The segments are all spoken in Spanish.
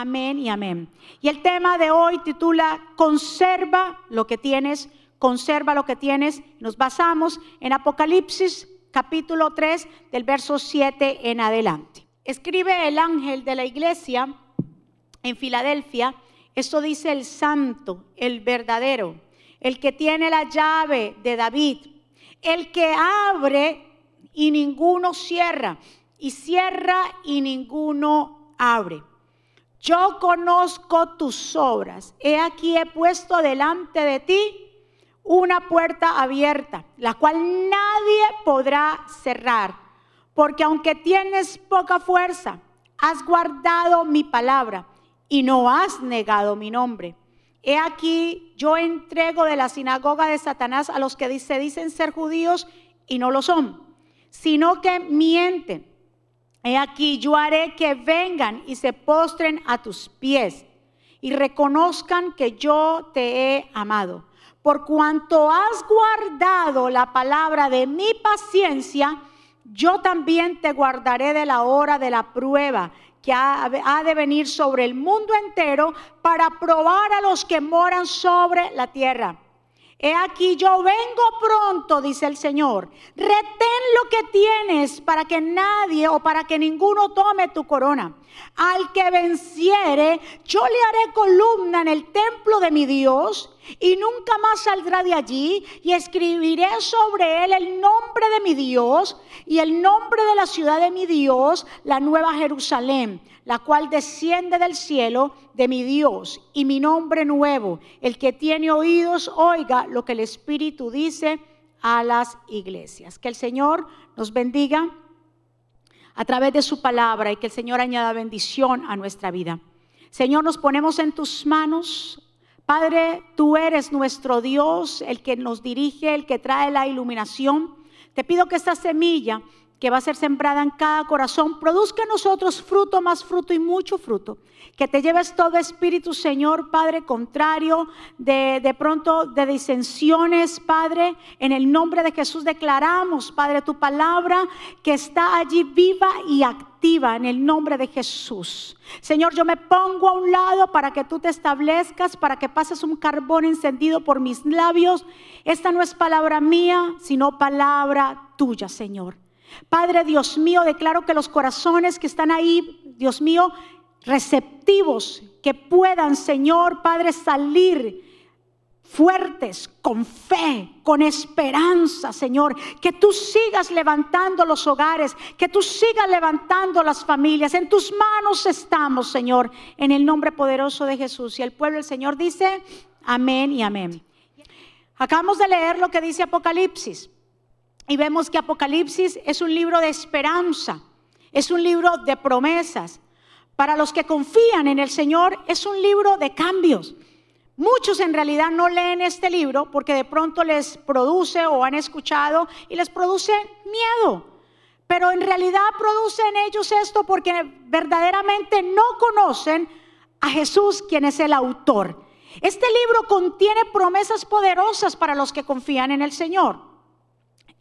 Amén y amén. Y el tema de hoy titula Conserva lo que tienes, conserva lo que tienes. Nos basamos en Apocalipsis capítulo 3 del verso 7 en adelante. Escribe el ángel de la iglesia en Filadelfia, esto dice el santo, el verdadero, el que tiene la llave de David, el que abre y ninguno cierra, y cierra y ninguno abre. Yo conozco tus obras. He aquí he puesto delante de ti una puerta abierta, la cual nadie podrá cerrar. Porque aunque tienes poca fuerza, has guardado mi palabra y no has negado mi nombre. He aquí, yo entrego de la sinagoga de Satanás a los que se dicen ser judíos y no lo son, sino que mienten. He aquí, yo haré que vengan y se postren a tus pies y reconozcan que yo te he amado. Por cuanto has guardado la palabra de mi paciencia, yo también te guardaré de la hora de la prueba que ha, de venir sobre el mundo entero para probar a los que moran sobre la tierra. He aquí yo vengo pronto, dice el Señor. Retén lo que tienes para que nadie o para que ninguno tome tu corona. Al que venciere, yo le haré columna en el templo de mi Dios y nunca más saldrá de allí y escribiré sobre él el nombre de mi Dios y el nombre de la ciudad de mi Dios, la nueva Jerusalén, la cual desciende del cielo de mi Dios y mi nombre nuevo. El que tiene oídos, oiga lo que el Espíritu dice a las iglesias. Que el Señor nos bendiga a través de su palabra y que el Señor añada bendición a nuestra vida. Señor, nos ponemos en tus manos. Padre, tú eres nuestro Dios, el que nos dirige, el que trae la iluminación. Te pido que esta semilla que va a ser sembrada en cada corazón, produzca en nosotros fruto, más fruto y mucho fruto. Que te lleves todo espíritu, Señor, Padre, contrario de, de pronto de disensiones, Padre. En el nombre de Jesús declaramos, Padre, tu palabra que está allí viva y activa en el nombre de Jesús. Señor, yo me pongo a un lado para que tú te establezcas, para que pases un carbón encendido por mis labios. Esta no es palabra mía, sino palabra tuya, Señor. Padre Dios mío, declaro que los corazones que están ahí, Dios mío, receptivos, que puedan, Señor, Padre, salir fuertes, con fe, con esperanza, Señor. Que tú sigas levantando los hogares, que tú sigas levantando las familias. En tus manos estamos, Señor, en el nombre poderoso de Jesús. Y el pueblo del Señor dice, amén y amén. Acabamos de leer lo que dice Apocalipsis. Y vemos que Apocalipsis es un libro de esperanza, es un libro de promesas. Para los que confían en el Señor es un libro de cambios. Muchos en realidad no leen este libro porque de pronto les produce o han escuchado y les produce miedo. Pero en realidad producen ellos esto porque verdaderamente no conocen a Jesús, quien es el autor. Este libro contiene promesas poderosas para los que confían en el Señor.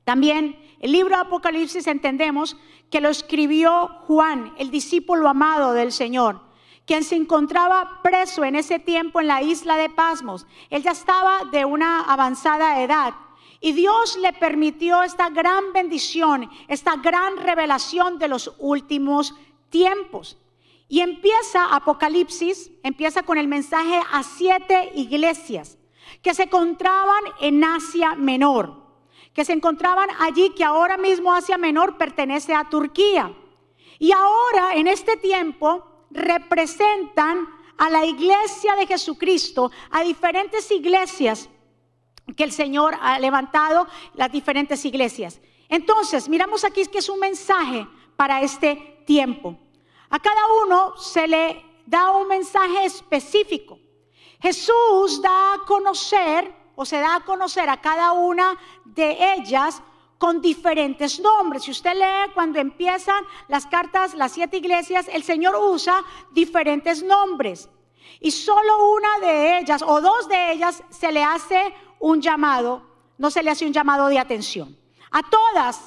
También el libro de Apocalipsis entendemos que lo escribió Juan, el discípulo amado del Señor, quien se encontraba preso en ese tiempo en la isla de Pasmos. Él ya estaba de una avanzada edad. Y Dios le permitió esta gran bendición, esta gran revelación de los últimos tiempos. Y empieza Apocalipsis, empieza con el mensaje a siete iglesias que se encontraban en Asia Menor que se encontraban allí, que ahora mismo Asia Menor pertenece a Turquía. Y ahora, en este tiempo, representan a la iglesia de Jesucristo, a diferentes iglesias que el Señor ha levantado, las diferentes iglesias. Entonces, miramos aquí que es un mensaje para este tiempo. A cada uno se le da un mensaje específico. Jesús da a conocer o se da a conocer a cada una de ellas con diferentes nombres. Si usted lee cuando empiezan las cartas, las siete iglesias, el Señor usa diferentes nombres. Y solo una de ellas o dos de ellas se le hace un llamado, no se le hace un llamado de atención. A todas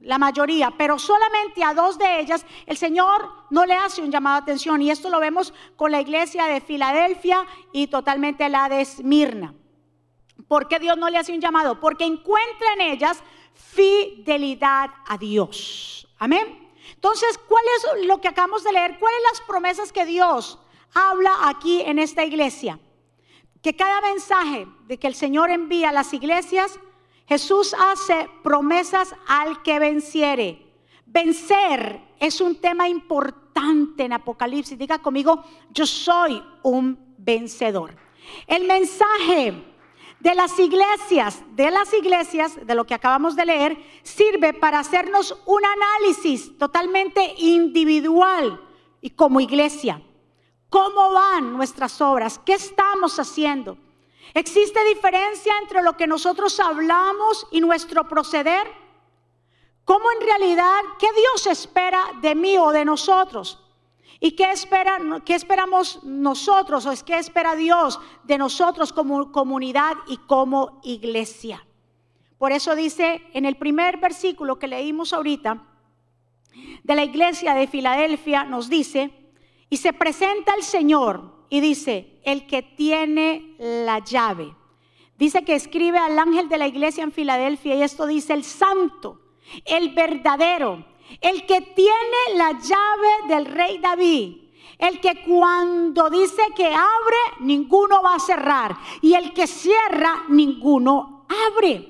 la mayoría, pero solamente a dos de ellas el Señor no le hace un llamado de atención. Y esto lo vemos con la iglesia de Filadelfia y totalmente la de Esmirna. ¿Por qué Dios no le hace un llamado? Porque encuentra en ellas fidelidad a Dios. Amén. Entonces, ¿cuál es lo que acabamos de leer? ¿Cuáles las promesas que Dios habla aquí en esta iglesia? Que cada mensaje de que el Señor envía a las iglesias, Jesús hace promesas al que venciere. Vencer es un tema importante en Apocalipsis. Diga conmigo, yo soy un vencedor. El mensaje de las iglesias, de las iglesias, de lo que acabamos de leer, sirve para hacernos un análisis totalmente individual y como iglesia. ¿Cómo van nuestras obras? ¿Qué estamos haciendo? ¿Existe diferencia entre lo que nosotros hablamos y nuestro proceder? ¿Cómo en realidad, qué Dios espera de mí o de nosotros? ¿Y qué, espera, qué esperamos nosotros o es qué espera Dios de nosotros como comunidad y como iglesia? Por eso dice en el primer versículo que leímos ahorita de la iglesia de Filadelfia, nos dice, y se presenta el Señor y dice, el que tiene la llave. Dice que escribe al ángel de la iglesia en Filadelfia y esto dice, el santo, el verdadero el que tiene la llave del rey David. El que cuando dice que abre, ninguno va a cerrar. Y el que cierra, ninguno abre.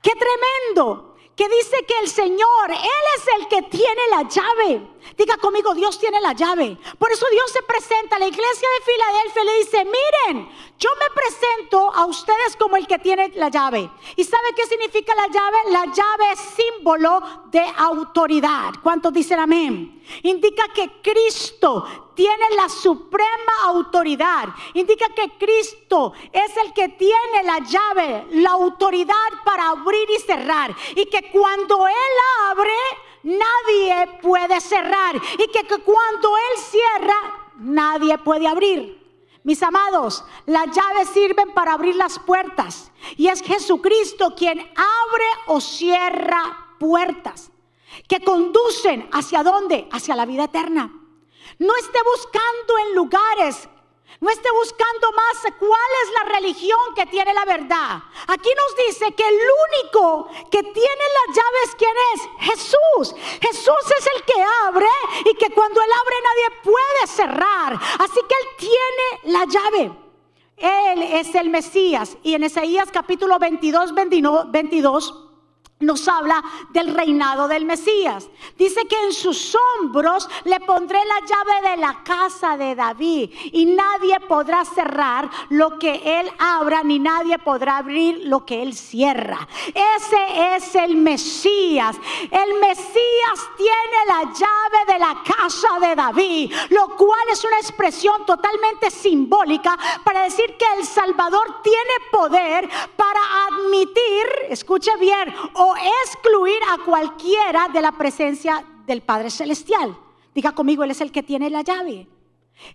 ¡Qué tremendo! que dice que el Señor, Él es el que tiene la llave. Diga conmigo, Dios tiene la llave. Por eso Dios se presenta a la iglesia de Filadelfia y le dice, miren, yo me presento a ustedes como el que tiene la llave. ¿Y sabe qué significa la llave? La llave es símbolo de autoridad. ¿Cuántos dicen amén? Indica que Cristo tiene la suprema autoridad. Indica que Cristo es el que tiene la llave, la autoridad para abrir y cerrar. Y que cuando Él abre, nadie puede cerrar. Y que, cuando Él cierra, nadie puede abrir. Mis amados, las llaves sirven para abrir las puertas. Y es Jesucristo quien abre o cierra puertas que conducen hacia dónde? Hacia la vida eterna. No esté buscando en lugares no esté buscando más cuál es la religión que tiene la verdad. Aquí nos dice que el único que tiene las llaves, ¿quién es? Jesús. Jesús es el que abre y que cuando Él abre nadie puede cerrar. Así que Él tiene la llave. Él es el Mesías. Y en Isaías capítulo 22, 22 nos habla del reinado del Mesías. Dice que en sus hombros le pondré la llave de la casa de David y nadie podrá cerrar lo que él abra ni nadie podrá abrir lo que él cierra. Ese es el Mesías. El Mesías tiene la llave de la casa de David, lo cual es una expresión totalmente simbólica para decir que el Salvador tiene poder para admitir, escuche bien, o excluir a cualquiera de la presencia del Padre Celestial. Diga conmigo, Él es el que tiene la llave.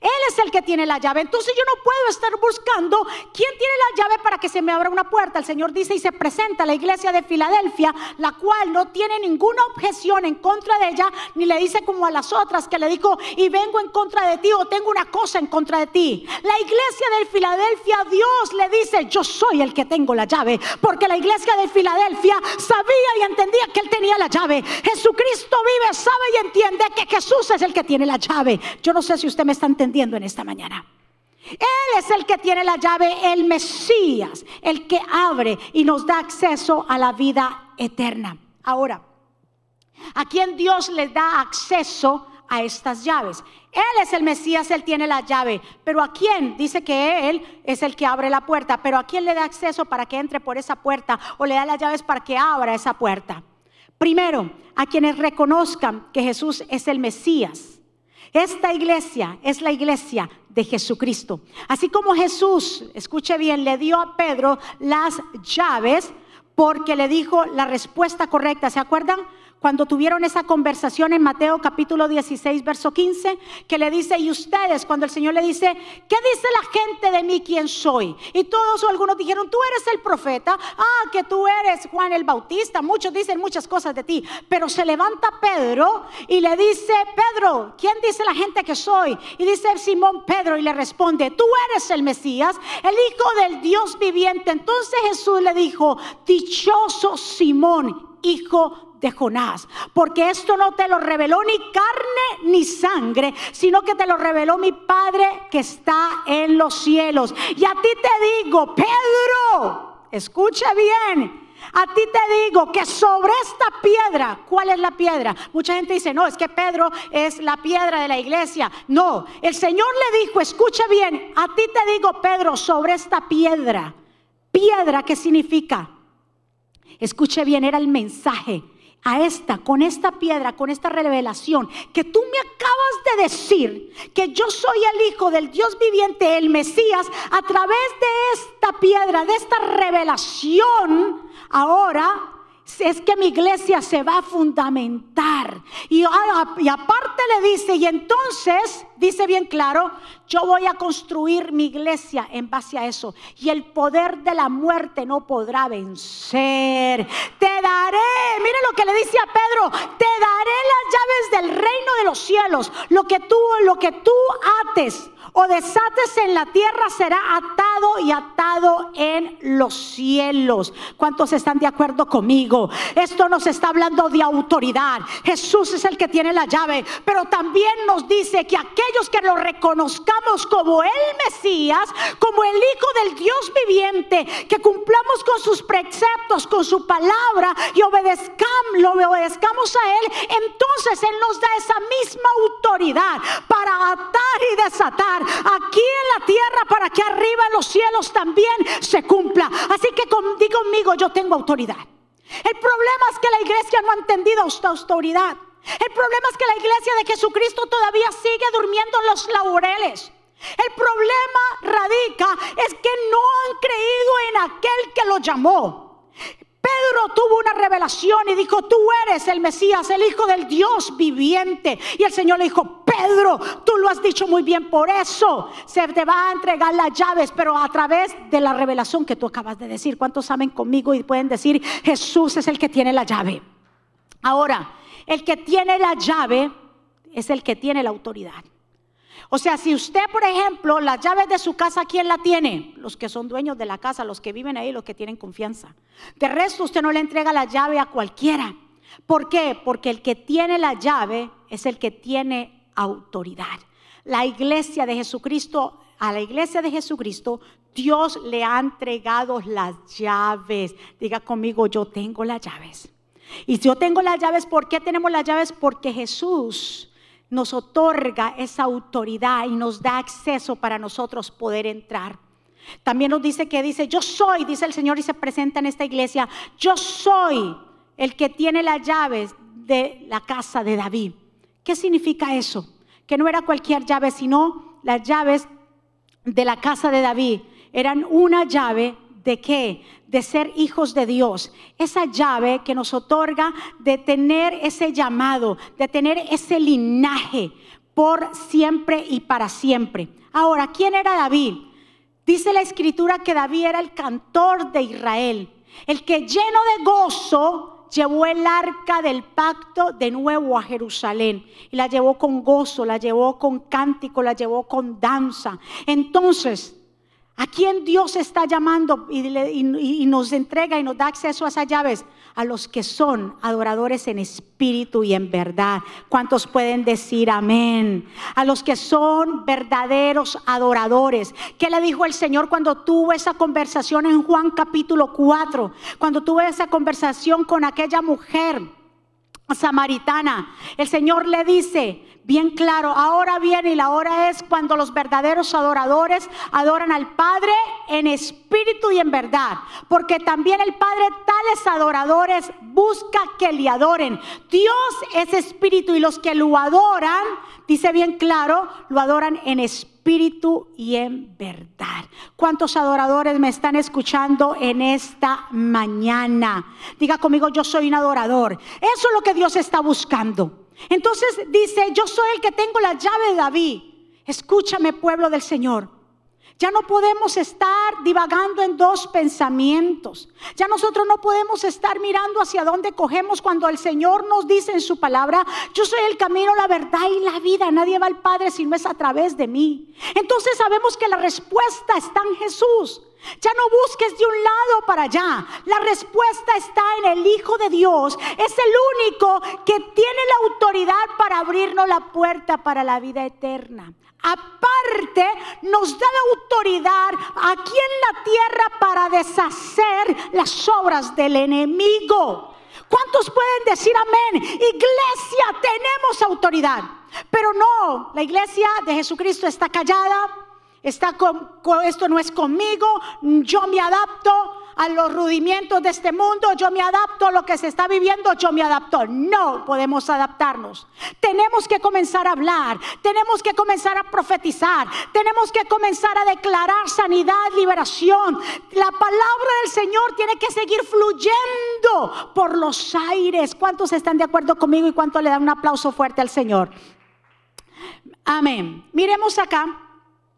Él es el que tiene la llave. Entonces yo no puedo estar buscando quién tiene la llave para que se me abra una puerta. El Señor dice y se presenta a la iglesia de Filadelfia, la cual no tiene ninguna objeción en contra de ella, ni le dice como a las otras que le dijo, y vengo en contra de ti o tengo una cosa en contra de ti. La iglesia de Filadelfia, Dios le dice, yo soy el que tengo la llave, porque la iglesia de Filadelfia sabía y entendía que él tenía la llave. Jesucristo vive, sabe y entiende que Jesús es el que tiene la llave. Yo no sé si usted me está entendiendo en esta mañana. Él es el que tiene la llave, el Mesías, el que abre y nos da acceso a la vida eterna. Ahora, ¿a quién Dios le da acceso a estas llaves? Él es el Mesías, Él tiene la llave, pero ¿a quién? Dice que Él es el que abre la puerta, pero ¿a quién le da acceso para que entre por esa puerta o le da las llaves para que abra esa puerta? Primero, a quienes reconozcan que Jesús es el Mesías esta iglesia es la iglesia de Jesucristo. Así como Jesús, escuche bien, le dio a Pedro las llaves porque le dijo la respuesta correcta. ¿Se acuerdan? Cuando tuvieron esa conversación en Mateo capítulo 16, verso 15, que le dice, y ustedes, cuando el Señor le dice, ¿qué dice la gente de mí quién soy? Y todos o algunos dijeron, tú eres el profeta, ah, que tú eres Juan el Bautista, muchos dicen muchas cosas de ti, pero se levanta Pedro y le dice, Pedro, ¿quién dice la gente que soy? Y dice Simón Pedro y le responde, tú eres el Mesías, el Hijo del Dios viviente. Entonces Jesús le dijo, dichoso Simón, hijo de Jonás, porque esto no te lo reveló ni carne ni sangre, sino que te lo reveló mi Padre que está en los cielos. Y a ti te digo, Pedro, escucha bien. A ti te digo que sobre esta piedra, ¿cuál es la piedra? Mucha gente dice, no, es que Pedro es la piedra de la iglesia. No, el Señor le dijo, escucha bien, a ti te digo, Pedro, sobre esta piedra. Piedra, ¿qué significa? Escuche bien, era el mensaje a esta, con esta piedra, con esta revelación, que tú me acabas de decir que yo soy el Hijo del Dios viviente, el Mesías, a través de esta piedra, de esta revelación, ahora es que mi iglesia se va a fundamentar. Y, ah, y, aparte le dice, y entonces, dice bien claro, yo voy a construir mi iglesia en base a eso. Y el poder de la muerte no podrá vencer. Te daré, mire lo que le dice a Pedro, te daré las llaves del reino de los cielos. Lo que tú, lo que tú ates o desates en la tierra será atado y atado en los cielos. ¿Cuántos están de acuerdo conmigo? Esto nos está hablando de autoridad. Jesús es el que tiene la llave, pero también nos dice que aquellos que lo reconozcamos como el Mesías, como el Hijo del Dios viviente, que cumplamos con sus preceptos, con su palabra y obedezcamos, lo obedezcamos a Él, entonces Él nos da esa misma autoridad para atar y desatar aquí en la tierra para que arriba en los cielos también se cumpla. Así que di conmigo, yo tengo autoridad. El problema es que la iglesia no ha entendido esta autoridad. El problema es que la iglesia de Jesucristo todavía sigue durmiendo en los laureles. El problema radica es que no han creído en aquel que lo llamó. Pedro tuvo una revelación y dijo, tú eres el Mesías, el Hijo del Dios viviente. Y el Señor le dijo, Pedro, tú lo has dicho muy bien, por eso se te va a entregar las llaves, pero a través de la revelación que tú acabas de decir. ¿Cuántos saben conmigo y pueden decir, Jesús es el que tiene la llave? Ahora, el que tiene la llave es el que tiene la autoridad. O sea, si usted, por ejemplo, las llaves de su casa, ¿quién la tiene? Los que son dueños de la casa, los que viven ahí, los que tienen confianza. De resto, usted no le entrega la llave a cualquiera. ¿Por qué? Porque el que tiene la llave es el que tiene autoridad. La iglesia de Jesucristo, a la iglesia de Jesucristo, Dios le ha entregado las llaves. Diga conmigo, yo tengo las llaves. Y si yo tengo las llaves, ¿por qué tenemos las llaves? Porque Jesús nos otorga esa autoridad y nos da acceso para nosotros poder entrar. También nos dice que dice, yo soy, dice el Señor y se presenta en esta iglesia, yo soy el que tiene las llaves de la casa de David. ¿Qué significa eso? Que no era cualquier llave, sino las llaves de la casa de David. Eran una llave ¿De qué? De ser hijos de Dios. Esa llave que nos otorga de tener ese llamado, de tener ese linaje por siempre y para siempre. Ahora, ¿quién era David? Dice la escritura que David era el cantor de Israel, el que lleno de gozo llevó el arca del pacto de nuevo a Jerusalén. Y la llevó con gozo, la llevó con cántico, la llevó con danza. Entonces, ¿A quién Dios está llamando y, nos entrega y nos da acceso a esas llaves? A los que son adoradores en espíritu y en verdad. ¿Cuántos pueden decir amén? A los que son verdaderos adoradores. ¿Qué le dijo el Señor cuando tuvo esa conversación en Juan capítulo 4? Cuando tuvo esa conversación con aquella mujer samaritana. El Señor le dice, bien claro, ahora viene y la hora es cuando los verdaderos adoradores adoran al Padre en espíritu y en verdad, porque también el Padre tales adoradores busca que le adoren. Dios es espíritu y los que lo adoran dice bien claro, lo adoran en espíritu y en verdad. ¿Cuántos adoradores me están escuchando en esta mañana? Diga conmigo, yo soy un adorador. Eso es lo que Dios está buscando. Entonces dice, yo soy el que tengo la llave de David. Escúchame, pueblo del Señor. Ya no podemos estar divagando en dos pensamientos. Ya nosotros no podemos estar mirando hacia dónde cogemos cuando el Señor nos dice en su palabra, yo soy el camino, la verdad y la vida. Nadie va al Padre si no es a través de mí. Entonces sabemos que la respuesta está en Jesús. Ya no busques de un lado para allá. La respuesta está en el Hijo de Dios. Es el único que tiene la autoridad para abrirnos la puerta para la vida eterna. Aparte, nos da la autoridad aquí en la tierra para deshacer las obras del enemigo. ¿Cuántos pueden decir amén? Iglesia, tenemos autoridad. Pero no, la iglesia de Jesucristo está callada. Está con, esto no es conmigo. Yo me adapto a los rudimientos de este mundo, yo me adapto a lo que se está viviendo, yo me adapto. No podemos adaptarnos. Tenemos que comenzar a hablar, tenemos que comenzar a profetizar, tenemos que comenzar a declarar sanidad, liberación. La palabra del Señor tiene que seguir fluyendo por los aires. ¿Cuántos están de acuerdo conmigo y cuánto le dan un aplauso fuerte al Señor? Amén. Miremos acá.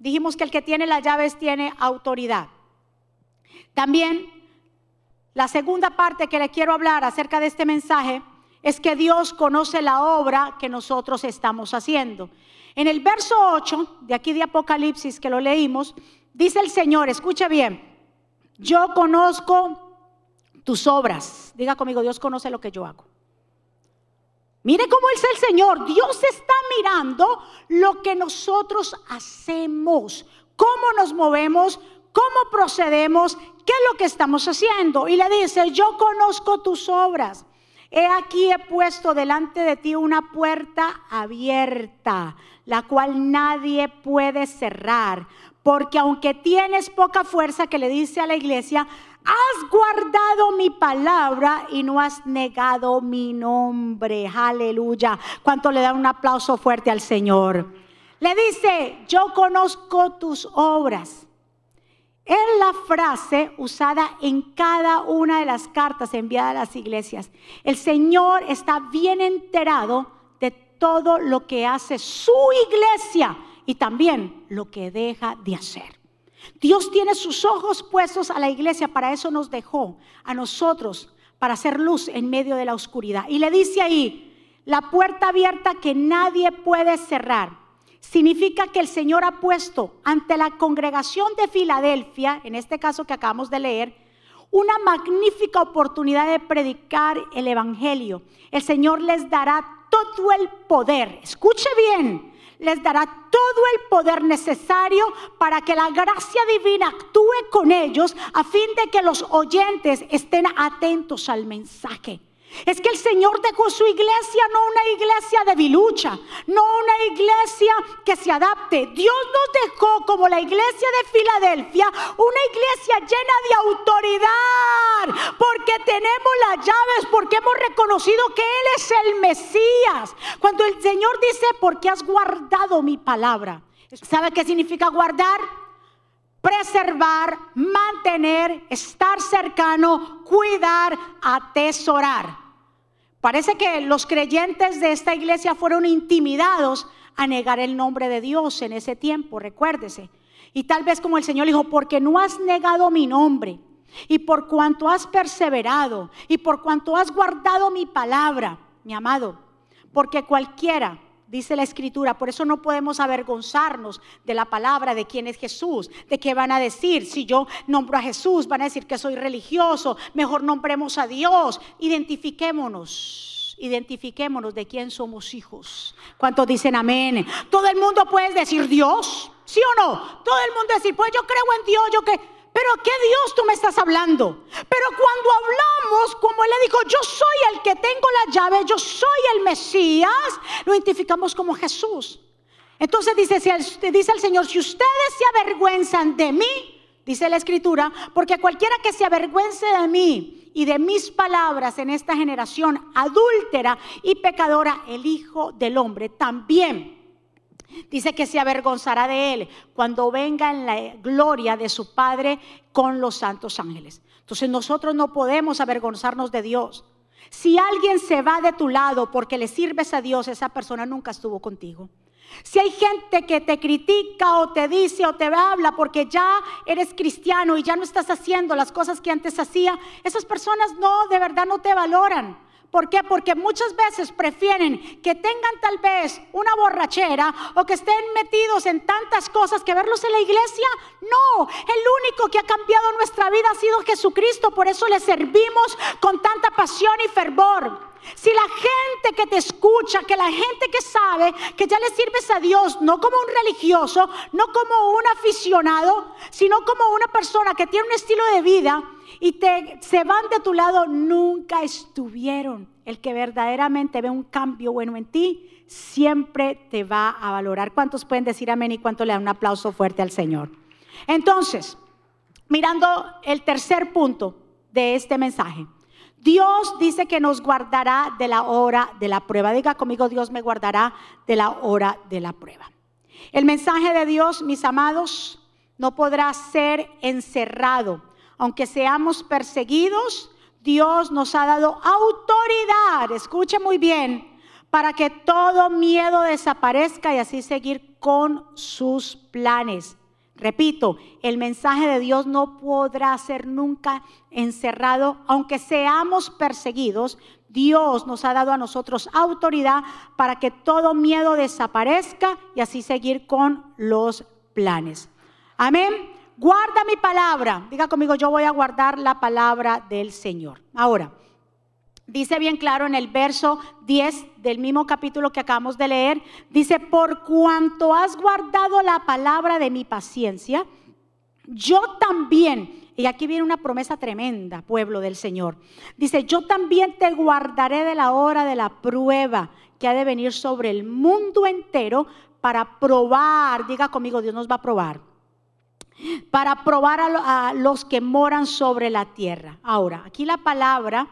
Dijimos que el que tiene las llaves tiene autoridad. También la segunda parte que le quiero hablar acerca de este mensaje es que Dios conoce la obra que nosotros estamos haciendo. En el verso 8 de aquí de Apocalipsis que lo leímos, dice el Señor, escucha bien, yo conozco tus obras. Diga conmigo, Dios conoce lo que yo hago. Mire cómo es el Señor. Dios está mirando lo que nosotros hacemos, cómo nos movemos, cómo procedemos, qué es lo que estamos haciendo. Y le dice, yo conozco tus obras. He aquí he puesto delante de ti una puerta abierta, la cual nadie puede cerrar. Porque aunque tienes poca fuerza, que le dice a la iglesia, has guardado mi palabra y no has negado mi nombre. Aleluya. ¿Cuánto le da un aplauso fuerte al Señor? Le dice, yo conozco tus obras es la frase usada en cada una de las cartas enviadas a las iglesias. El Señor está bien enterado de todo lo que hace su iglesia y también lo que deja de hacer. Dios tiene sus ojos puestos a la iglesia, para eso nos dejó a nosotros, para hacer luz en medio de la oscuridad. Y le dice ahí, la puerta abierta que nadie puede cerrar significa que el Señor ha puesto ante la congregación de Filadelfia, en este caso que acabamos de leer, una magnífica oportunidad de predicar el Evangelio. El Señor les dará todo el poder, escuche bien, les dará todo el poder necesario para que la gracia divina actúe con ellos a fin de que los oyentes estén atentos al mensaje. Es que el Señor dejó su iglesia, no una iglesia de bilucha, no una iglesia que se adapte. Dios nos dejó como la iglesia de Filadelfia, una iglesia llena de autoridad, porque tenemos las llaves, porque hemos reconocido que Él es el Mesías. Cuando el Señor dice, porque has guardado mi palabra, ¿sabe qué significa guardar? Preservar, mantener, estar cercano, cuidar, atesorar. Parece que los creyentes de esta iglesia fueron intimidados a negar el nombre de Dios en ese tiempo, recuérdese. Y tal vez como el Señor dijo, porque no has negado mi nombre, y por cuanto has perseverado, y por cuanto has guardado mi palabra, mi amado, porque cualquiera dice la escritura. Por eso no podemos avergonzarnos de la palabra de quién es Jesús, de qué van a decir. Si yo nombro a Jesús, van a decir que soy religioso. Mejor nombremos a Dios. Identifiquémonos. Identifiquémonos de quién somos hijos. ¿Cuántos dicen amén? Todo el mundo puede decir Dios, ¿sí o no? Todo el mundo decir, pues yo creo en Dios, yo que pero ¿qué Dios tú me estás hablando? Pero cuando hablamos, como él le dijo, yo soy el que tengo la llave, yo soy el Mesías, lo identificamos como Jesús. Entonces dice, dice el Señor, si ustedes se avergüenzan de mí, dice la Escritura, porque cualquiera que se avergüence de mí y de mis palabras en esta generación adúltera y pecadora, el Hijo del Hombre también Dice que se avergonzará de él cuando venga en la gloria de su Padre con los santos ángeles. Entonces nosotros no podemos avergonzarnos de Dios. Si alguien se va de tu lado porque le sirves a Dios, esa persona nunca estuvo contigo. Si hay gente que te critica o te dice o te habla porque ya eres cristiano y ya no estás haciendo las cosas que antes hacía, esas personas no, de verdad no te valoran. ¿Por qué? Porque muchas veces prefieren que tengan tal vez una borrachera o que estén metidos en tantas cosas que verlos en la iglesia. No, el único que ha cambiado nuestra vida ha sido Jesucristo. Por eso le servimos con tanta pasión y fervor. Si la gente que te escucha, que la gente que sabe que ya le sirves a Dios, no como un religioso, no como un aficionado, sino como una persona que tiene un estilo de vida, y te, se van de tu lado, nunca estuvieron. El que verdaderamente ve un cambio bueno en ti, siempre te va a valorar. ¿Cuántos pueden decir amén y cuánto le dan un aplauso fuerte al Señor? Entonces, mirando el tercer punto de este mensaje. Dios dice que nos guardará de la hora de la prueba. Diga conmigo, Dios me guardará de la hora de la prueba. El mensaje de Dios, mis amados, no podrá ser encerrado aunque seamos perseguidos, Dios nos ha dado autoridad, escuche muy bien, para que todo miedo desaparezca y así seguir con sus planes. Repito, el mensaje de Dios no podrá ser nunca encerrado, aunque seamos perseguidos. Dios nos ha dado a nosotros autoridad para que todo miedo desaparezca y así seguir con los planes. Amén. Guarda mi palabra. Diga conmigo, yo voy a guardar la palabra del Señor. Ahora, dice bien claro en el verso 10 del mismo capítulo que acabamos de leer, dice, por cuanto has guardado la palabra de mi paciencia, yo también, y aquí viene una promesa tremenda, pueblo del Señor, dice, yo también te guardaré de la hora de la prueba que ha de venir sobre el mundo entero para probar, diga conmigo, Dios nos va a probar para probar a, los que moran sobre la tierra. Ahora, aquí la palabra,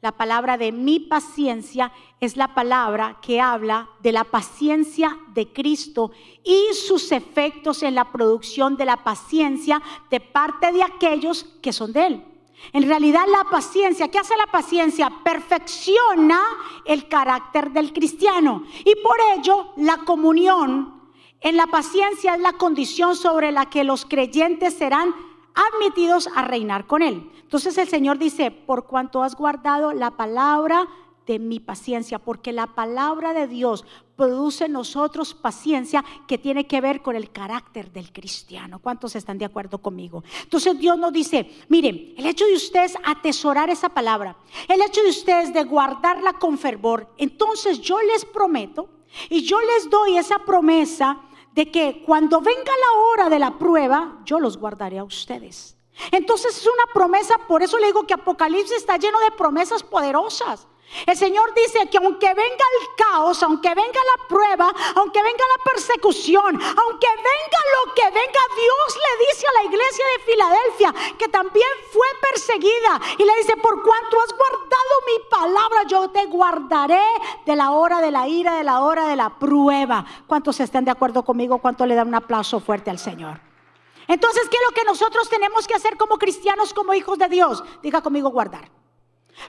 la palabra de mi paciencia es la palabra que habla de la paciencia de Cristo y sus efectos en la producción de la paciencia de parte de aquellos que son de Él. En realidad la paciencia, ¿qué hace la paciencia? Perfecciona el carácter del cristiano y por ello la comunión en la paciencia es la condición sobre la que los creyentes serán admitidos a reinar con Él. Entonces el Señor dice, por cuanto has guardado la palabra de mi paciencia, porque la palabra de Dios produce en nosotros paciencia que tiene que ver con el carácter del cristiano. ¿Cuántos están de acuerdo conmigo? Entonces Dios nos dice, miren, el hecho de ustedes atesorar esa palabra, el hecho de ustedes de guardarla con fervor, entonces yo les prometo y yo les doy esa promesa de que cuando venga la hora de la prueba, yo los guardaré a ustedes. Entonces es una promesa, por eso le digo que Apocalipsis está lleno de promesas poderosas. El Señor dice que aunque venga el caos, aunque venga la prueba, aunque venga la persecución, aunque venga lo que venga, Dios le dice a la iglesia de Filadelfia que también fue perseguida y le dice, por cuanto has guardado mi palabra, yo te guardaré de la hora de la ira, de la hora de la prueba. ¿Cuántos están de acuerdo conmigo? ¿Cuánto le dan un aplauso fuerte al Señor? Entonces, ¿qué es lo que nosotros tenemos que hacer como cristianos, como hijos de Dios? Diga conmigo, guardar.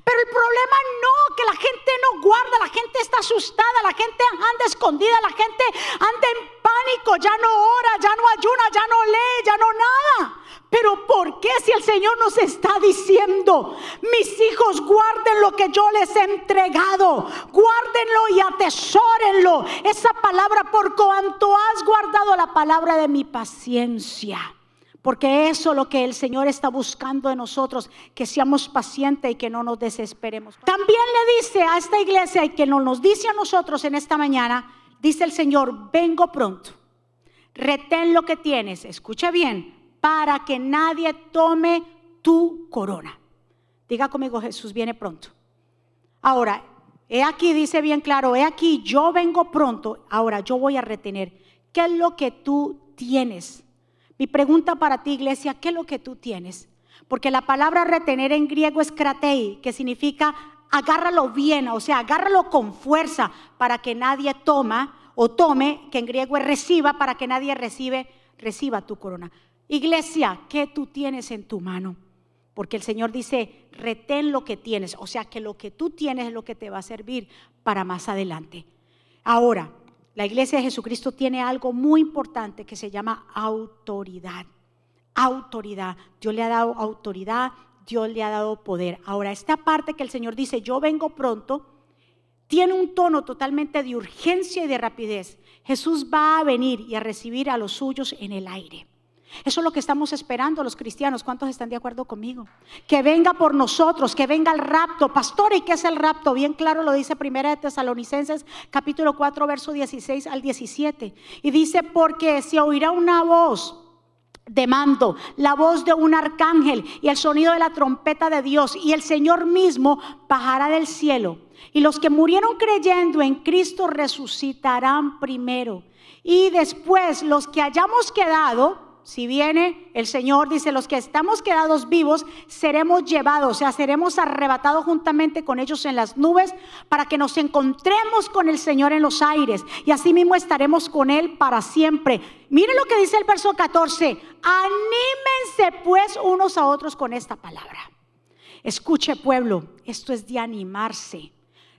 Pero el problema no, que la gente no guarda, la gente está asustada, la gente anda escondida, la gente anda en pánico, ya no ora, ya no ayuna, ya no lee, ya no nada. Pero ¿por qué si el Señor nos está diciendo, mis hijos guarden lo que yo les he entregado, guárdenlo y atesórenlo? Esa palabra, por cuanto has guardado la palabra de mi paciencia. Porque eso es lo que el Señor está buscando de nosotros, que seamos pacientes y que no nos desesperemos. También le dice a esta iglesia y que nos dice a nosotros en esta mañana, dice el Señor, vengo pronto. Retén lo que tienes, escucha bien, para que nadie tome tu corona. Diga conmigo, Jesús viene pronto. Ahora, he aquí, dice bien claro, he aquí, yo vengo pronto. Ahora, yo voy a retener. ¿Qué es lo que tú tienes? Mi pregunta para ti, iglesia, ¿qué es lo que tú tienes? Porque la palabra retener en griego es kratei, que significa agárralo bien, o sea, agárralo con fuerza para que nadie toma o tome, que en griego es reciba, para que nadie recibe, reciba tu corona. Iglesia, ¿qué tú tienes en tu mano? Porque el Señor dice, retén lo que tienes. O sea que lo que tú tienes es lo que te va a servir para más adelante. Ahora, la iglesia de Jesucristo tiene algo muy importante que se llama autoridad. Autoridad. Dios le ha dado autoridad, Dios le ha dado poder. Ahora, esta parte que el Señor dice, yo vengo pronto, tiene un tono totalmente de urgencia y de rapidez. Jesús va a venir y a recibir a los suyos en el aire. Eso es lo que estamos esperando los cristianos. ¿Cuántos están de acuerdo conmigo? Que venga por nosotros, que venga el rapto. Pastor, ¿y qué es el rapto? Bien claro lo dice Primera de Tesalonicenses, capítulo 4, verso 16 al 17. Y dice, porque se oirá una voz de mando, la voz de un arcángel y el sonido de la trompeta de Dios. Y el Señor mismo bajará del cielo. Y los que murieron creyendo en Cristo resucitarán primero. Y después los que hayamos quedado si viene el Señor, dice, los que estamos quedados vivos, seremos llevados, o sea, seremos arrebatados juntamente con ellos en las nubes para que nos encontremos con el Señor en los aires y así mismo estaremos con Él para siempre. Mire lo que dice el verso 14, anímense pues unos a otros con esta palabra. Escuche pueblo, esto es de animarse.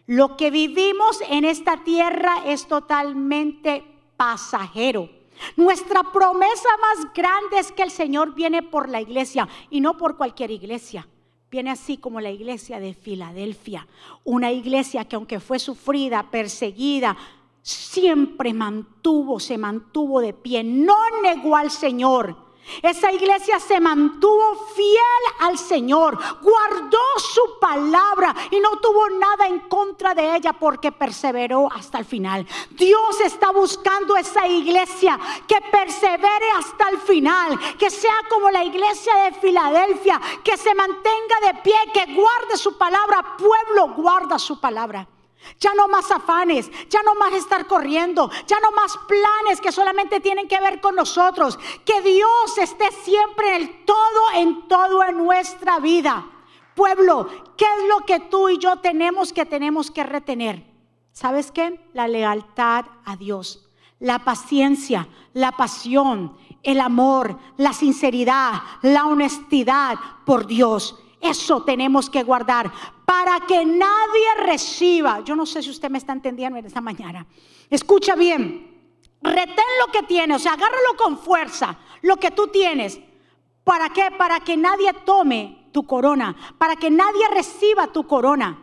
Lo que vivimos en esta tierra es totalmente pasajero nuestra promesa más grande es que el Señor viene por la iglesia y no por cualquier iglesia. Viene así como la iglesia de Filadelfia, una iglesia que aunque fue sufrida, perseguida, siempre mantuvo, se mantuvo de pie, no negó al Señor esa iglesia se mantuvo fiel al Señor, guardó su palabra y no tuvo nada en contra de ella porque perseveró hasta el final. Dios está buscando esa iglesia que persevere hasta el final, que sea como la iglesia de Filadelfia, que se mantenga de pie, que guarde su palabra. Pueblo, guarda su palabra. Ya no más afanes, ya no más estar corriendo, ya no más planes que solamente tienen que ver con nosotros. Que Dios esté siempre en el todo, en todo en nuestra vida. Pueblo, ¿qué es lo que tú y yo tenemos que tenemos que retener? ¿Sabes qué? La lealtad a Dios, la paciencia, la pasión, el amor, la sinceridad, la honestidad por Dios. Eso tenemos que guardar para que nadie reciba. Yo no sé si usted me está entendiendo en esta mañana. Escucha bien. Retén lo que tienes, o sea, agárralo con fuerza, lo que tú tienes. ¿Para qué? Para que nadie tome tu corona, para que nadie reciba tu corona.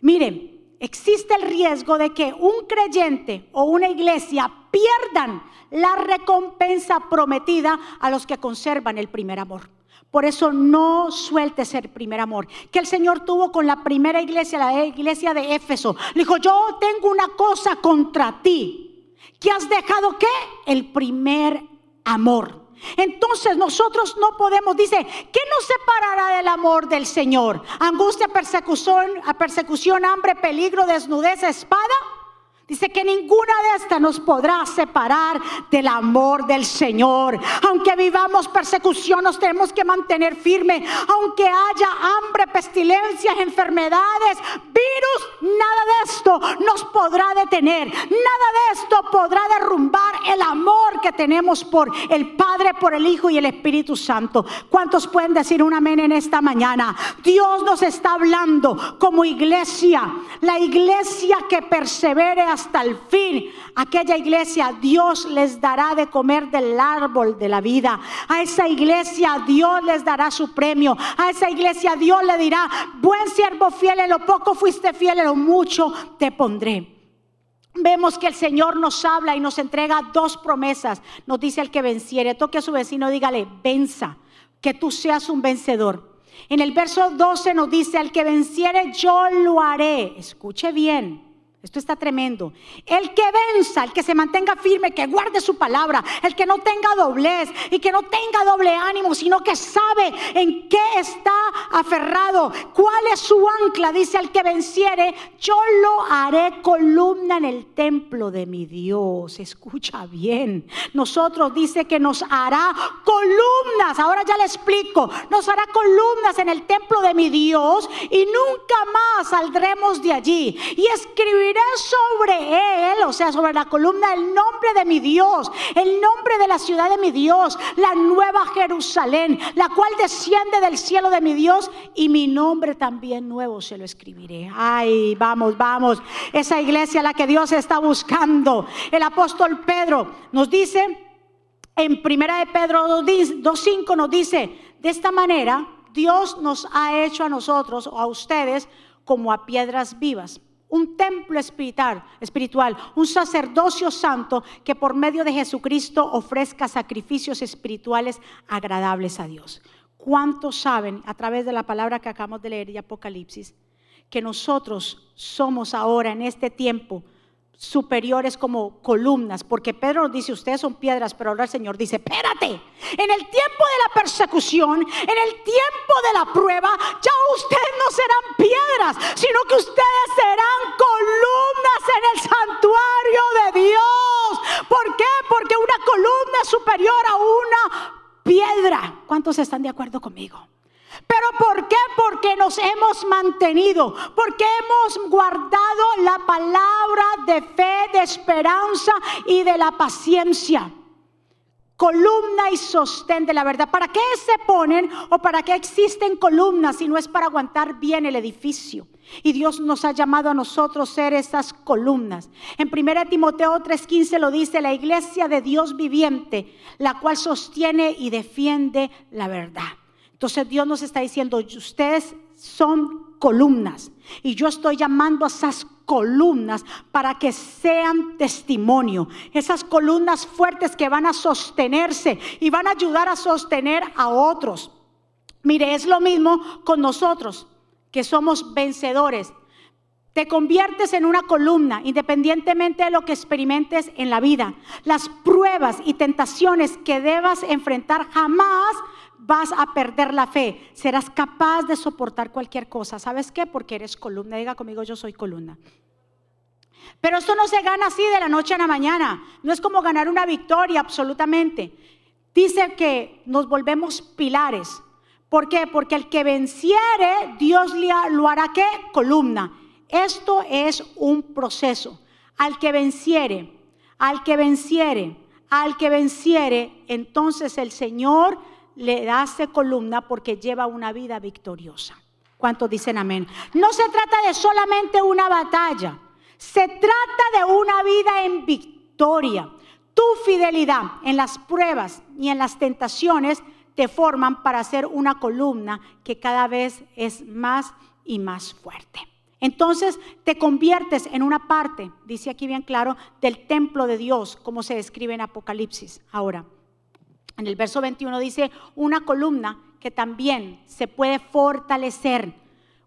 Miren, existe el riesgo de que un creyente o una iglesia pierdan la recompensa prometida a los que conservan el primer amor. Por eso no suelte ser primer amor. Que el Señor tuvo con la primera iglesia, la iglesia de Éfeso. Le dijo, yo tengo una cosa contra ti. Que has dejado qué? El primer amor. Entonces nosotros no podemos, dice, ¿qué nos separará del amor del Señor? Angustia, persecución, persecución, hambre, peligro, desnudez, espada. Dice que ninguna de estas nos podrá separar del amor del Señor. Aunque vivamos persecución, nos tenemos que mantener firme. Aunque haya hambre, pestilencias, enfermedades, virus, nada de esto nos podrá detener. Nada de esto podrá derrumbar el amor que tenemos por el Padre, por el Hijo y el Espíritu Santo. ¿Cuántos pueden decir un amén en esta mañana? Dios nos está hablando como iglesia, la iglesia que persevere el fin. Aquella iglesia Dios les dará de comer del árbol de la vida. A esa iglesia Dios les dará su premio. A esa iglesia Dios le dirá, buen siervo fiel, en lo poco fuiste fiel, en lo mucho te pondré. Vemos que el Señor nos habla y nos entrega dos promesas. Nos dice el que venciere, toque a su vecino, dígale, venza, que tú seas un vencedor. En el verso 12 nos dice, al que venciere yo lo haré. Escuche bien. Esto está tremendo. El que venza, el que se mantenga firme, que guarde su palabra, el que no tenga doblez y que no tenga doble ánimo, sino que sabe en qué está aferrado, cuál es su ancla, dice el que venciere, yo lo haré columna en el templo de mi Dios. Escucha bien. Nosotros dice que nos hará columnas. Ahora ya le explico. Nos hará columnas en el templo de mi Dios y nunca más saldremos de allí. Y escribir escribiré sobre él, o sea, sobre la columna, el nombre de mi Dios, el nombre de la ciudad de mi Dios, la nueva Jerusalén, la cual desciende del cielo de mi Dios, y mi nombre también nuevo se lo escribiré. Ay, vamos, vamos, esa iglesia a la que Dios está buscando. El apóstol Pedro nos dice, en primera de Pedro 2.5 nos dice, de esta manera Dios nos ha hecho a nosotros o a ustedes como a piedras vivas un templo espiritual, espiritual, un sacerdocio santo que por medio de Jesucristo ofrezca sacrificios espirituales agradables a Dios. ¿Cuántos saben a través de la palabra que acabamos de leer y Apocalipsis que nosotros somos ahora en este tiempo superiores como columnas, porque Pedro nos dice, ustedes son piedras, pero ahora el Señor dice, espérate, en el tiempo de la persecución, en el tiempo de la prueba, ya ustedes no serán piedras, sino que ustedes serán columnas en el santuario de Dios. ¿Por qué? Porque una columna es superior a una piedra. ¿Cuántos están de acuerdo conmigo? ¿Pero por qué? Porque nos hemos mantenido, porque hemos guardado la palabra de fe, de esperanza y de la paciencia. Columna y sostén de la verdad. ¿Para qué se ponen o para qué existen columnas si no es para aguantar bien el edificio? Y Dios nos ha llamado a nosotros ser esas columnas. En 1 Timoteo 3:15 lo dice, la iglesia de Dios viviente, la cual sostiene y defiende la verdad. Entonces Dios nos está diciendo, ustedes son columnas y yo estoy llamando a esas columnas para que sean testimonio. Esas columnas fuertes que van a sostenerse y van a ayudar a sostener a otros. Mire, es lo mismo con nosotros, que somos vencedores. Te conviertes en una columna independientemente de lo que experimentes en la vida. Las pruebas y tentaciones que debas enfrentar jamás vas a perder la fe. Serás capaz de soportar cualquier cosa. ¿Sabes qué? Porque eres columna. Diga conmigo, yo soy columna. Pero esto no se gana así de la noche a la mañana. No es como ganar una victoria, absolutamente. Dice que nos volvemos pilares. ¿Por qué? Porque el que venciere, Dios lo hará qué? Columna. Esto es un proceso. Al que venciere, al que venciere, al que venciere, entonces el Señor le hace columna porque lleva una vida victoriosa. ¿Cuántos dicen amén? No se trata de solamente una batalla, se trata de una vida en victoria. Tu fidelidad en las pruebas y en las tentaciones te forman para ser una columna que cada vez es más y más fuerte. Entonces te conviertes en una parte, dice aquí bien claro, del templo de Dios, como se describe en Apocalipsis. Ahora, en el verso 21 dice, una columna que también se puede fortalecer,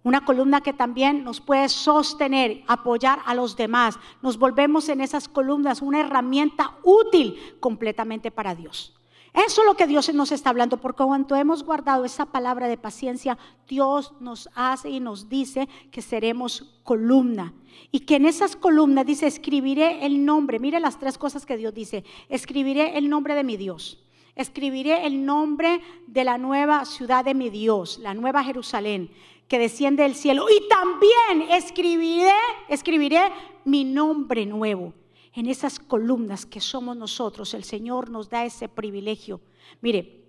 una columna que también nos puede sostener, apoyar a los demás. Nos volvemos en esas columnas una herramienta útil completamente para Dios. Eso es lo que Dios nos está hablando, porque cuando hemos guardado esa palabra de paciencia, Dios nos hace y nos dice que seremos columna. Y que en esas columnas dice, escribiré el nombre. Mire las tres cosas que Dios dice. Escribiré el nombre de mi Dios. Escribiré el nombre de la nueva ciudad de mi Dios, la nueva Jerusalén, que desciende del cielo. Y también escribiré, escribiré mi nombre nuevo. En esas columnas que somos nosotros, el Señor nos da ese privilegio. Mire,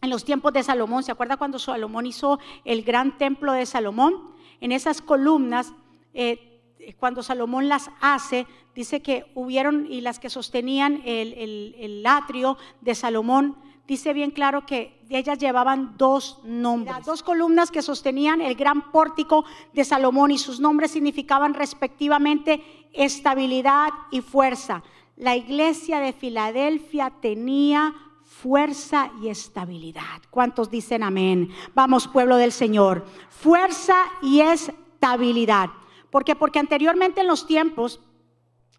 en los tiempos de Salomón, ¿se acuerda cuando Salomón hizo el gran templo de Salomón? En esas columnas, eh, cuando Salomón las hace, dice que hubieron y las que sostenían el, atrio de Salomón, dice bien claro que ellas llevaban dos nombres, dos columnas que sostenían el gran pórtico de Salomón y sus nombres significaban respectivamente estabilidad y fuerza. La iglesia de Filadelfia tenía fuerza y estabilidad. ¿Cuántos dicen amén? Vamos, pueblo del Señor. Fuerza y estabilidad. ¿Por qué? Porque anteriormente en los tiempos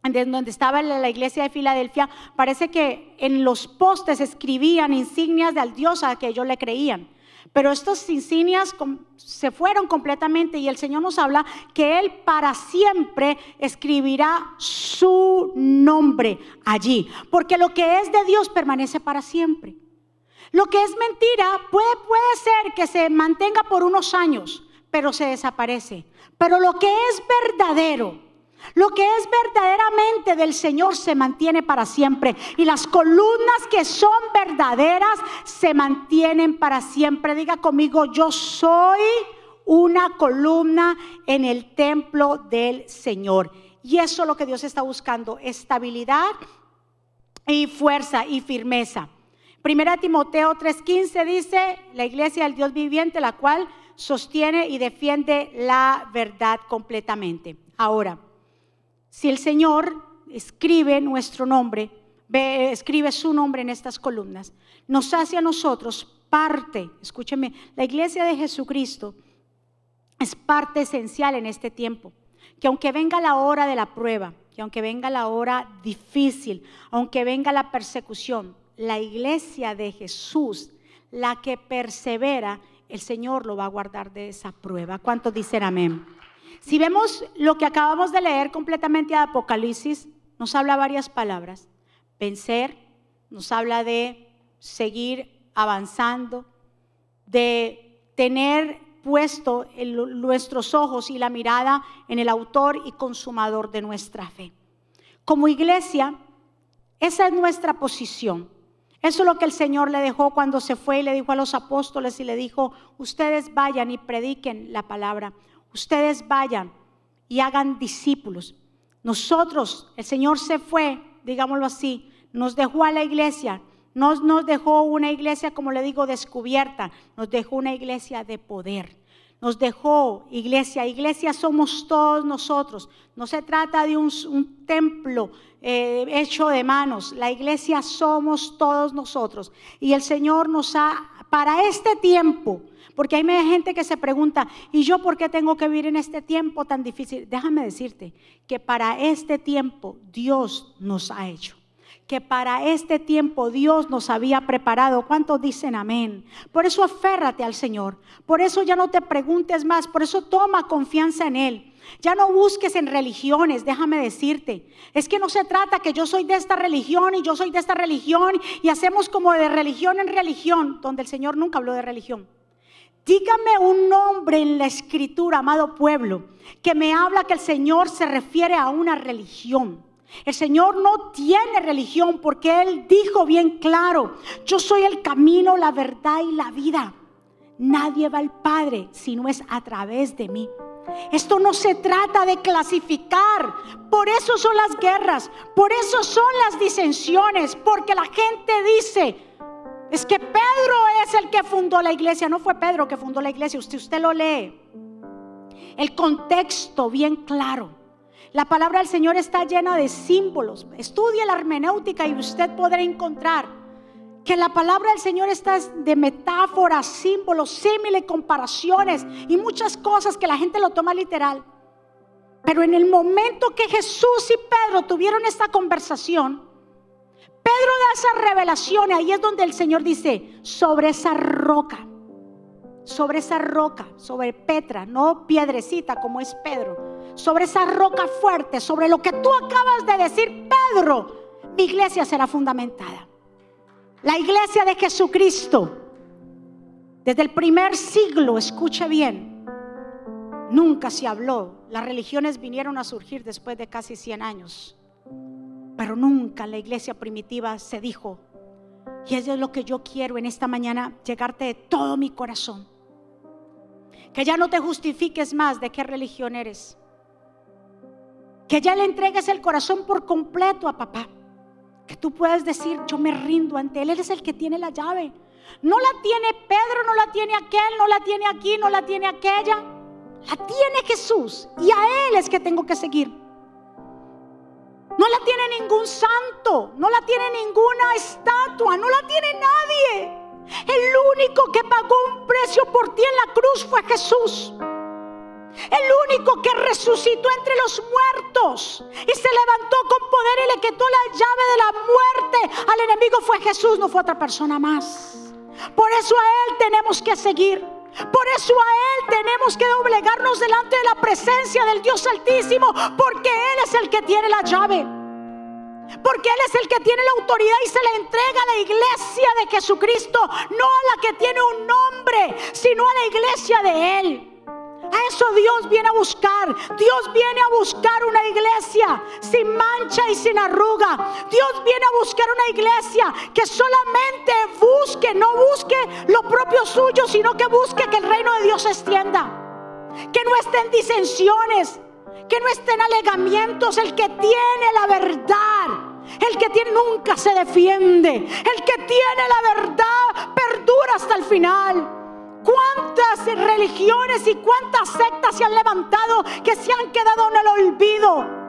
donde estaba la iglesia de Filadelfia, parece que en los postes escribían insignias del Dios a que ellos le creían. Pero estas insignias se fueron completamente y el Señor nos habla que Él para siempre escribirá su nombre allí. Porque lo que es de Dios permanece para siempre. Lo que es mentira puede, puede ser que se mantenga por unos años, pero se desaparece. Pero lo que es verdadero, Lo que es verdaderamente del Señor se mantiene para siempre. Y las columnas que son verdaderas se mantienen para siempre. Diga conmigo, yo soy una columna en el templo del Señor. Y eso es lo que Dios está buscando, estabilidad y fuerza y firmeza. Primera Timoteo 3:15 dice, la iglesia del Dios viviente, la cual sostiene y defiende la verdad completamente. Ahora, si el Señor escribe nuestro nombre, escribe su nombre en estas columnas, nos hace a nosotros parte, escúcheme, la iglesia de Jesucristo es parte esencial en este tiempo, que aunque venga la hora de la prueba, que aunque venga la hora difícil, aunque venga la persecución, la iglesia de Jesús, la que persevera, el Señor lo va a guardar de esa prueba. ¿Cuántos dicen amén? Si vemos lo que acabamos de leer completamente de Apocalipsis, nos habla varias palabras. Vencer, nos habla de seguir avanzando, de tener puesto nuestros ojos y la mirada en el autor y consumador de nuestra fe. Como iglesia, esa es nuestra posición. Eso es lo que el Señor le dejó cuando se fue y le dijo a los apóstoles y le dijo, ustedes vayan y prediquen la palabra ustedes vayan y hagan discípulos. Nosotros, el Señor se fue, digámoslo así, nos dejó a la iglesia, no nos dejó una iglesia, como le digo, descubierta, nos dejó una iglesia de poder. Nos dejó iglesia, iglesia somos todos nosotros. No se trata de un, templo eh, hecho de manos, la iglesia somos todos nosotros. Y el Señor nos ha, para este tiempo, porque hay gente que se pregunta, ¿y yo por qué tengo que vivir en este tiempo tan difícil? Déjame decirte que para este tiempo Dios nos ha hecho. Que para este tiempo Dios nos había preparado. ¿Cuántos dicen amén? Por eso aférrate al Señor. Por eso ya no te preguntes más. Por eso toma confianza en Él. Ya no busques en religiones, déjame decirte. Es que no se trata que yo soy de esta religión y yo soy de esta religión y hacemos como de religión en religión, donde el Señor nunca habló de religión. Dígame un nombre en la escritura, amado pueblo, que me habla que el Señor se refiere a una religión. El Señor no tiene religión porque Él dijo bien claro, yo soy el camino, la verdad y la vida. Nadie va al Padre si no es a través de mí. Esto no se trata de clasificar. Por eso son las guerras, por eso son las disensiones, porque la gente dice, es que Pedro es el que fundó la iglesia. No fue Pedro que fundó la iglesia. Usted, usted lo lee. El contexto bien claro. La palabra del Señor está llena de símbolos. Estudie la hermenéutica y usted podrá encontrar que la palabra del Señor está de metáforas, símbolos, símiles, comparaciones y muchas cosas que la gente lo toma literal. Pero en el momento que Jesús y Pedro tuvieron esta conversación, Pedro da esa revelación ahí es donde el Señor dice, sobre esa roca, sobre esa roca, sobre Petra, no piedrecita como es Pedro, sobre esa roca fuerte, sobre lo que tú acabas de decir, Pedro, mi iglesia será fundamentada. La iglesia de Jesucristo, desde el primer siglo, escuche bien, nunca se habló. Las religiones vinieron a surgir después de casi 100 años. Pero nunca la iglesia primitiva se dijo, y eso es lo que yo quiero en esta mañana, llegarte de todo mi corazón. Que ya no te justifiques más de qué religión eres. Que ya le entregues el corazón por completo a papá. Que tú puedas decir, yo me rindo ante Él. Él es el que tiene la llave. No la tiene Pedro, no la tiene aquel, no la tiene aquí, no la tiene aquella. La tiene Jesús. Y a Él es que tengo que seguir. No la tiene ningún santo, no la tiene ninguna estatua, no la tiene nadie. El único que pagó un precio por ti en la cruz fue Jesús. El único que resucitó entre los muertos y se levantó con poder y le quitó la llave de la muerte al enemigo fue Jesús, no fue otra persona más. Por eso a Él tenemos que seguir. Por eso a Él tenemos que doblegarnos delante de la presencia del Dios Altísimo, porque Él es el que tiene la llave. Porque Él es el que tiene la autoridad y se le entrega a la iglesia de Jesucristo, no a la que tiene un nombre, sino a la iglesia de Él. A eso Dios viene a buscar. Dios viene a buscar una iglesia sin mancha y sin arruga. Dios viene a buscar una iglesia que solamente busque, no busque lo propio suyo, sino que busque que el reino de Dios se extienda. Que no estén disensiones, que no estén alegamientos. El que tiene la verdad, el que tiene nunca se defiende. El que tiene la verdad perdura hasta el final. ¿Cuántas religiones y cuántas sectas se han levantado que se han quedado en el olvido?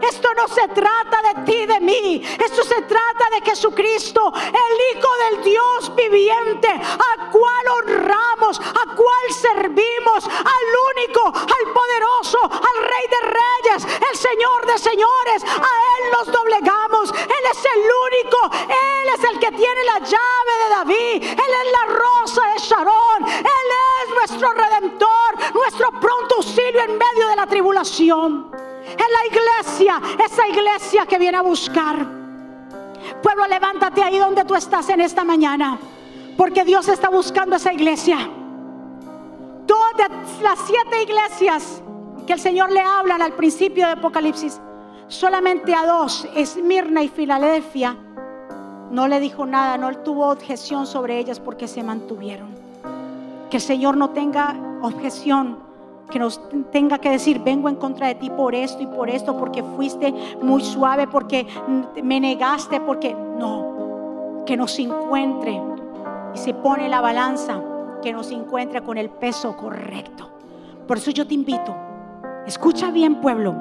Esto no se trata de ti, de mí. Esto se trata de Jesucristo, el Hijo del Dios viviente, a cual honramos, a cual servimos, al único, al poderoso, al Rey de Reyes, el Señor de Señores. A Él nos doblegamos. Él es el único. Él es el que tiene la llave de David. Él es la rosa de Sharon. Él es nuestro redentor, nuestro pronto auxilio en medio de la tribulación. Es la iglesia, esa iglesia que viene a buscar. Pueblo, levántate ahí donde tú estás en esta mañana. Porque Dios está buscando esa iglesia. Todas las siete iglesias que el Señor le hablan al principio de Apocalipsis, solamente a dos, Esmirna y Filadelfia, no le dijo nada, no tuvo objeción sobre ellas porque se mantuvieron. Que el Señor no tenga objeción que nos tenga que decir, vengo en contra de ti por esto y por esto, porque fuiste muy suave, porque me negaste, porque no, que nos encuentre y se pone la balanza, que nos encuentre con el peso correcto. Por eso yo te invito, escucha bien pueblo.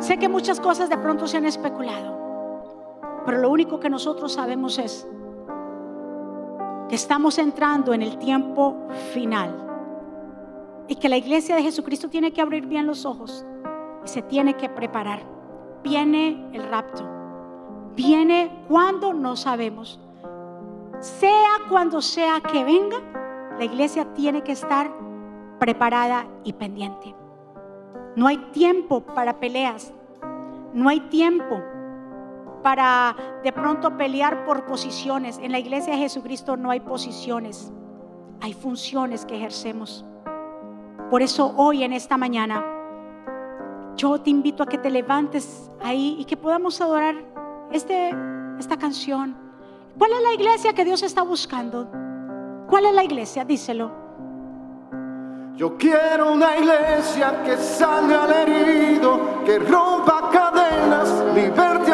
Sé que muchas cosas de pronto se han especulado, pero lo único que nosotros sabemos es que estamos entrando en el tiempo final y que la iglesia de Jesucristo tiene que abrir bien los ojos y se tiene que preparar. Viene el rapto. Viene cuando no sabemos. Sea cuando sea que venga, la iglesia tiene que estar preparada y pendiente. No hay tiempo para peleas. No hay tiempo para de pronto pelear por posiciones. En la iglesia de Jesucristo no hay posiciones. Hay funciones que ejercemos. Por eso hoy en esta mañana yo te invito a que te levantes ahí y que podamos adorar este, esta canción. ¿Cuál es la iglesia que Dios está buscando? ¿Cuál es la iglesia? Díselo. Yo quiero una iglesia que salga al herido, que rompa cadenas, liberte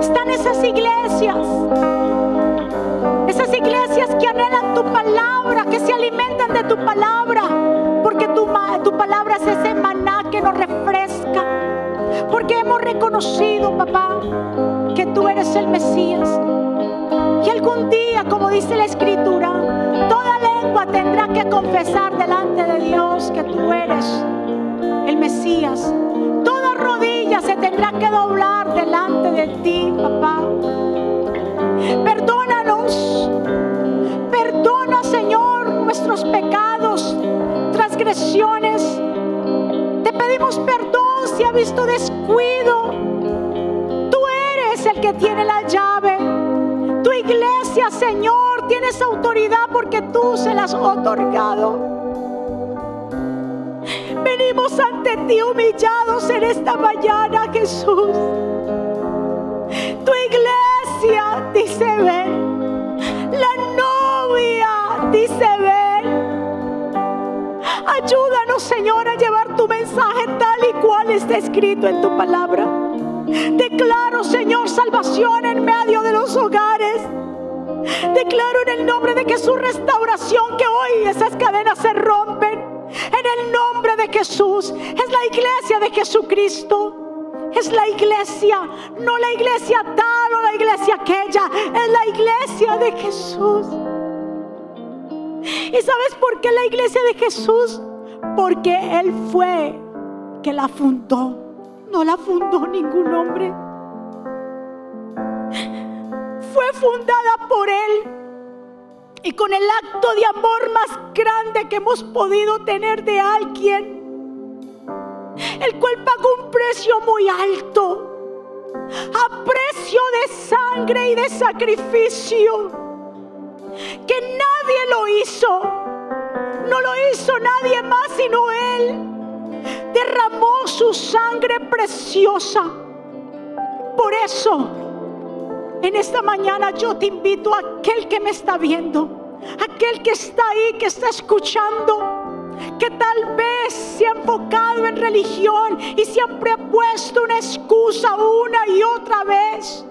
están esas iglesias. Esas iglesias que anhelan tu palabra, que se alimentan de tu palabra. Porque tu, tu palabra es ese maná que nos refresca. Porque hemos reconocido, papá, que tú eres el Mesías. Y algún día, como dice la Escritura, toda lengua tendrá que confesar delante de Dios que tú eres el Mesías. Tendrá que doblar delante de ti, papá. Perdónanos. Perdona, Señor, nuestros pecados, transgresiones. Te pedimos perdón si ha visto descuido. Tú eres el que tiene la llave. Tu iglesia, Señor, tienes autoridad porque tú se las has otorgado. Venimos ante ti humillados en esta mañana, Jesús. Tu iglesia dice ven. La novia dice ven. Ayúdanos, Señor, a llevar tu mensaje tal y cual está escrito en tu palabra. Declaro, Señor, salvación en medio de los hogares. Declaro en el nombre de Jesús restauración que hoy esas cadenas se rompen. En el nombre de Jesús. Es la iglesia de Jesucristo. Es la iglesia, no la iglesia tal o la iglesia aquella. Es la iglesia de Jesús. ¿Y sabes por qué la iglesia de Jesús? Porque Él fue que la fundó. No la fundó ningún hombre. Fue fundada por Él y con el acto de amor más grande que hemos podido tener de alguien, el cual pagó un precio muy alto, a precio de sangre y de sacrificio, que nadie lo hizo, no lo hizo nadie más sino Él, derramó su sangre preciosa. Por eso, en esta mañana yo te invito a aquel que me está viendo, aquel que está ahí, que está escuchando, que tal vez se ha enfocado en religión y siempre ha puesto una excusa una y otra vez.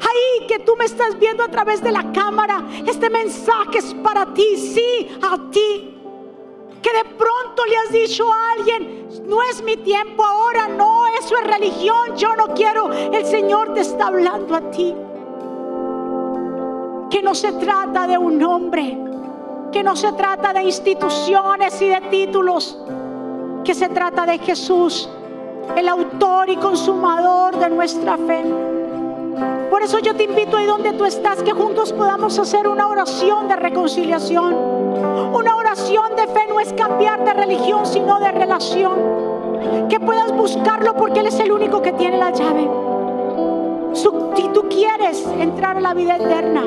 Ahí que tú me estás viendo a través de la cámara, este mensaje es para ti, sí, a ti. Que de pronto le has dicho a alguien, no es mi tiempo ahora, no, eso es religión, yo no quiero. El Señor te está hablando a ti que no se trata de un nombre, que no se trata de instituciones y de títulos, que se trata de Jesús, el autor y consumador de nuestra fe. Por eso yo te invito ahí donde tú estás, que juntos podamos hacer una oración de reconciliación. Una oración de fe no es cambiar de religión, sino de relación. Que puedas buscarlo porque Él es el único que tiene la llave. Si tú quieres entrar a la vida eterna,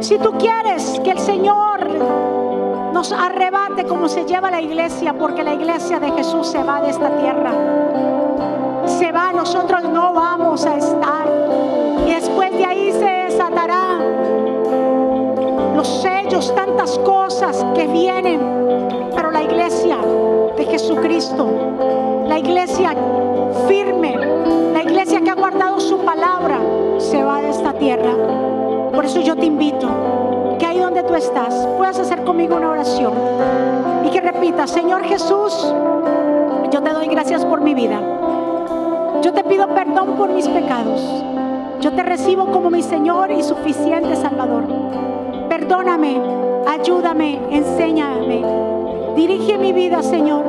si tú quieres que el Señor nos arrebate como se lleva la iglesia, porque la iglesia de Jesús se va de esta tierra, se va, nosotros no vamos a estar. Y después de ahí se desatará los sellos, tantas cosas que vienen. Pero la iglesia de Jesucristo, la iglesia firme, palabra, se va de esta tierra. Por eso yo te invito que ahí donde tú estás puedas hacer conmigo una oración y que repitas, Señor Jesús, yo te doy gracias por mi vida. Yo te pido perdón por mis pecados. Yo te recibo como mi Señor y suficiente Salvador. Perdóname, ayúdame, enséñame. Dirige mi vida, Señor.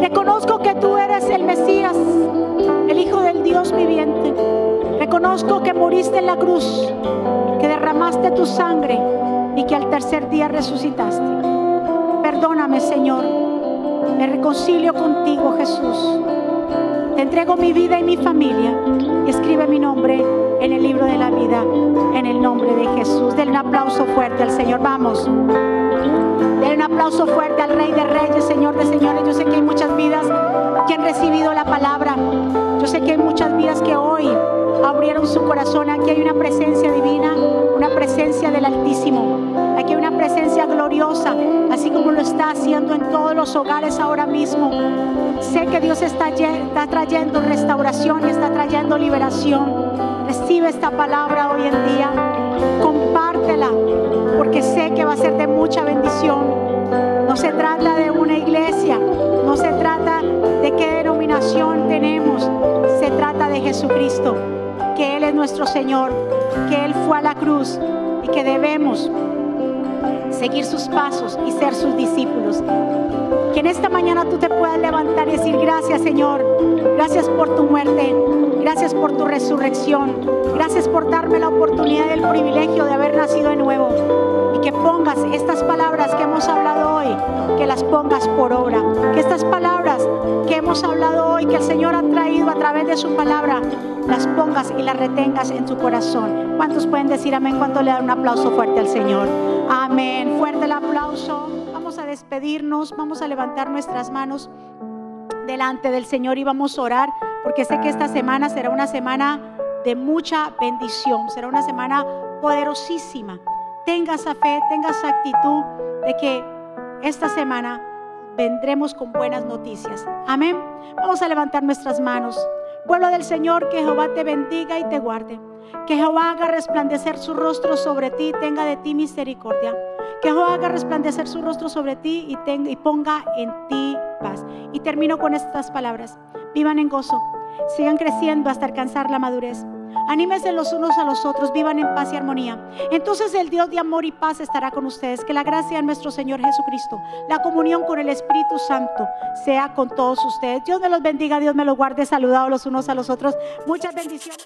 Reconozco que tú eres el Mesías, el Hijo del Dios viviente. Reconozco que moriste en la cruz, que derramaste tu sangre y que al tercer día resucitaste. Perdóname, Señor. Me reconcilio contigo, Jesús. Te entrego mi vida y mi familia escribe mi nombre en el libro de la vida, en el nombre de Jesús. Denle un aplauso fuerte al Señor. Vamos. Den un aplauso fuerte al Rey de Reyes, Señor de Señores. Yo sé que hay muchas vidas que han recibido la palabra. Yo sé que hay muchas vidas que hoy abrieron su corazón. Aquí hay una presencia divina, una presencia del Altísimo. Aquí hay una presencia gloriosa, así como lo está haciendo en todos los hogares ahora mismo. Sé que Dios está, está trayendo restauración y está trayendo liberación. Recibe esta palabra hoy en día. Compártela, porque sé que va a ser de mucha bendición. No se trata de una iglesia, no se trata de qué denominación tenemos, se trata de Jesucristo que Él es nuestro Señor, que Él fue a la cruz y que debemos seguir sus pasos y ser sus discípulos. Que en esta mañana tú te puedas levantar y decir gracias Señor, gracias por tu muerte, gracias por tu resurrección, gracias por darme la oportunidad y el privilegio de haber nacido de nuevo. Y que pongas estas palabras que hemos hablado hoy, que las pongas por obra. Que estas palabras que hemos hablado hoy, que el Señor ha traído a través de su palabra, las pongas y las retengas en tu corazón. ¿Cuántos pueden decir amén cuando le dan un aplauso fuerte al Señor? Amén. Fuerte el aplauso. Vamos a despedirnos, vamos a levantar nuestras manos delante del Señor y vamos a orar porque sé que esta semana será una semana de mucha bendición, será una semana poderosísima. Tenga esa fe, tenga esa actitud de que esta semana vendremos con buenas noticias. Amén. Vamos a levantar nuestras manos. Pueblo del Señor, que Jehová te bendiga y te guarde. Que Jehová haga resplandecer su rostro sobre ti y tenga de ti misericordia. Que Jehová haga resplandecer su rostro sobre ti y, tenga, y ponga en ti paz. Y termino con estas palabras. Vivan en gozo. Sigan creciendo hasta alcanzar la madurez. Anímense los unos a los otros, vivan en paz y armonía. Entonces el Dios de amor y paz estará con ustedes. Que la gracia de nuestro Señor Jesucristo, la comunión con el Espíritu Santo sea con todos ustedes. Dios me los bendiga, Dios me los guarde, saludados los unos a los otros. Muchas bendiciones.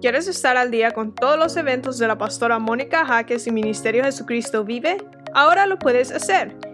¿Quieres estar al día con todos los eventos de la pastora Mónica Jaques y Ministerio Jesucristo Vive? Ahora lo puedes hacer